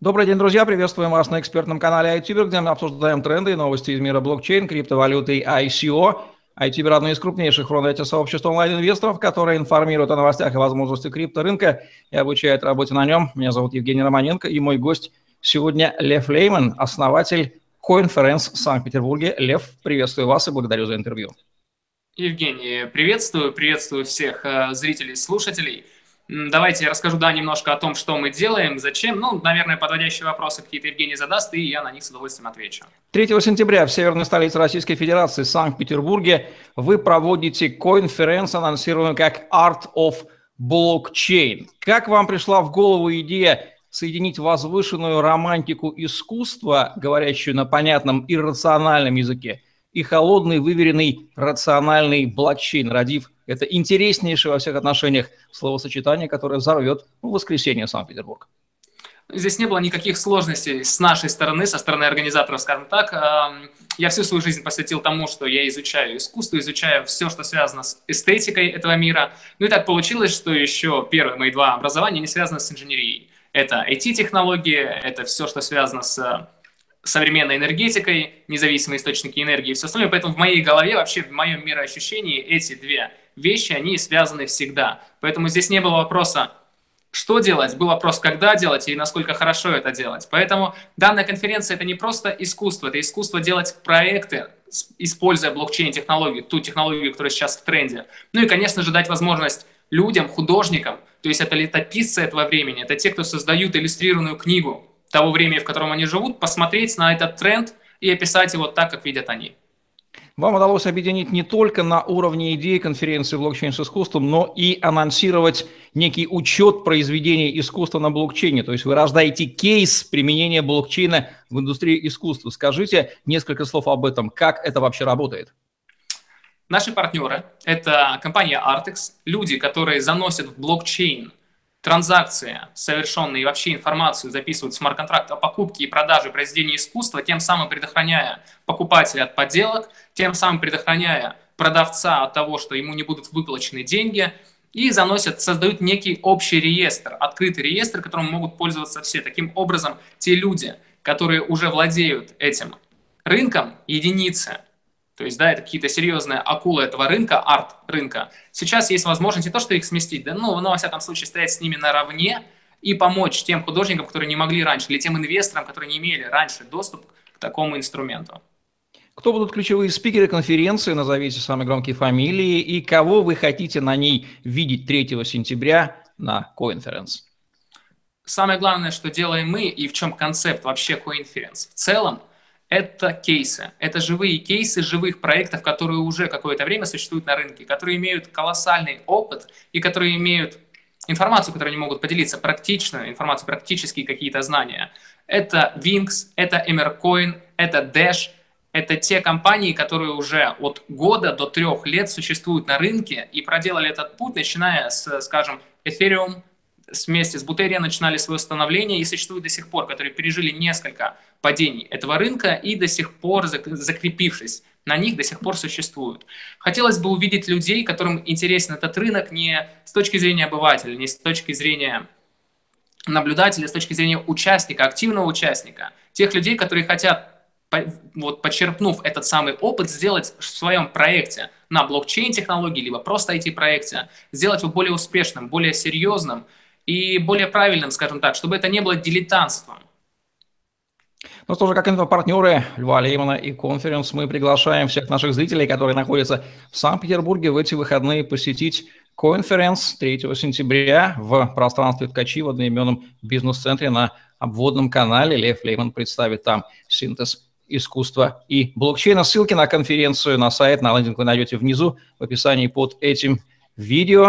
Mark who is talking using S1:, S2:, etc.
S1: Добрый день, друзья! Приветствуем вас на экспертном канале iTuber, где мы обсуждаем тренды и новости из мира блокчейн, криптовалюты и ICO. iTuber – одно из крупнейших Рунете-сообществ онлайн-инвесторов, которые информируют о новостях и возможностях крипторынка и обучают работе на нем. Меня зовут Евгений Романенко, и мой гость сегодня Лев Лейман, основатель Coinference в Санкт-Петербурге. Лев, приветствую вас и благодарю за интервью.
S2: Евгений, приветствую, приветствую всех э, зрителей слушателей. Давайте я расскажу, да, немножко о том, что мы делаем, зачем. Ну, наверное, подводящие вопросы какие-то Евгений задаст, и я на них с удовольствием отвечу.
S1: 3 сентября в северной столице Российской Федерации, Санкт-Петербурге, вы проводите конференцию, анонсированную как Art of Blockchain. Как вам пришла в голову идея соединить возвышенную романтику искусства, говорящую на понятном иррациональном языке, и холодный, выверенный, рациональный блокчейн, родив это интереснейшее во всех отношениях словосочетание, которое взорвет в воскресенье Санкт-Петербург.
S2: Здесь не было никаких сложностей с нашей стороны, со стороны организаторов, скажем так. Я всю свою жизнь посвятил тому, что я изучаю искусство, изучаю все, что связано с эстетикой этого мира. Ну и так получилось, что еще первые мои два образования не связаны с инженерией. Это IT-технологии, это все, что связано с современной энергетикой, независимые источники энергии и все остальное. Поэтому в моей голове, вообще в моем мироощущении эти две вещи, они связаны всегда. Поэтому здесь не было вопроса, что делать, был вопрос, когда делать и насколько хорошо это делать. Поэтому данная конференция – это не просто искусство, это искусство делать проекты, используя блокчейн-технологию, ту технологию, которая сейчас в тренде. Ну и, конечно же, дать возможность людям, художникам, то есть это летописцы этого времени, это те, кто создают иллюстрированную книгу того времени, в котором они живут, посмотреть на этот тренд и описать его так, как видят они.
S1: Вам удалось объединить не только на уровне идеи конференции блокчейн с искусством, но и анонсировать некий учет произведения искусства на блокчейне. То есть вы рождаете кейс применения блокчейна в индустрии искусства. Скажите несколько слов об этом. Как это вообще работает?
S2: Наши партнеры – это компания Artex, люди, которые заносят в блокчейн транзакции, совершенные вообще информацию записывают в смарт-контракт о покупке и продаже произведения искусства, тем самым предохраняя покупателя от подделок, тем самым предохраняя продавца от того, что ему не будут выплачены деньги, и заносят, создают некий общий реестр, открытый реестр, которым могут пользоваться все. Таким образом, те люди, которые уже владеют этим рынком, единицы, то есть, да, это какие-то серьезные акулы этого рынка, арт-рынка. Сейчас есть возможность не то, что их сместить, да, ну, но, во всяком случае, стоять с ними наравне и помочь тем художникам, которые не могли раньше, или тем инвесторам, которые не имели раньше доступ к такому инструменту.
S1: Кто будут ключевые спикеры конференции, назовите самые громкие фамилии, и кого вы хотите на ней видеть 3 сентября на Coinference?
S2: Самое главное, что делаем мы, и в чем концепт вообще Coinference. В целом, это кейсы. Это живые кейсы живых проектов, которые уже какое-то время существуют на рынке, которые имеют колоссальный опыт и которые имеют информацию, которой они могут поделиться, практичную информацию, практические какие-то знания. Это Wings, это Emercoin, это Dash, это те компании, которые уже от года до трех лет существуют на рынке и проделали этот путь, начиная с, скажем, Ethereum, вместе с Бутерия начинали свое становление и существуют до сих пор, которые пережили несколько падений этого рынка и до сих пор, закрепившись на них, до сих пор существуют. Хотелось бы увидеть людей, которым интересен этот рынок не с точки зрения обывателя, не с точки зрения наблюдателя, с точки зрения участника, активного участника, тех людей, которые хотят вот почерпнув этот самый опыт, сделать в своем проекте на блокчейн-технологии, либо просто IT-проекте, сделать его более успешным, более серьезным и более правильным, скажем так, чтобы это не было дилетантством.
S1: Ну что же, как инфопартнеры Льва Леймана и конференц, мы приглашаем всех наших зрителей, которые находятся в Санкт-Петербурге в эти выходные посетить конференц 3 сентября в пространстве Ткачи в одноименном бизнес-центре на обводном канале. Лев Лейман представит там синтез искусства и блокчейна. Ссылки на конференцию, на сайт, на лендинг вы найдете внизу в описании под этим видео.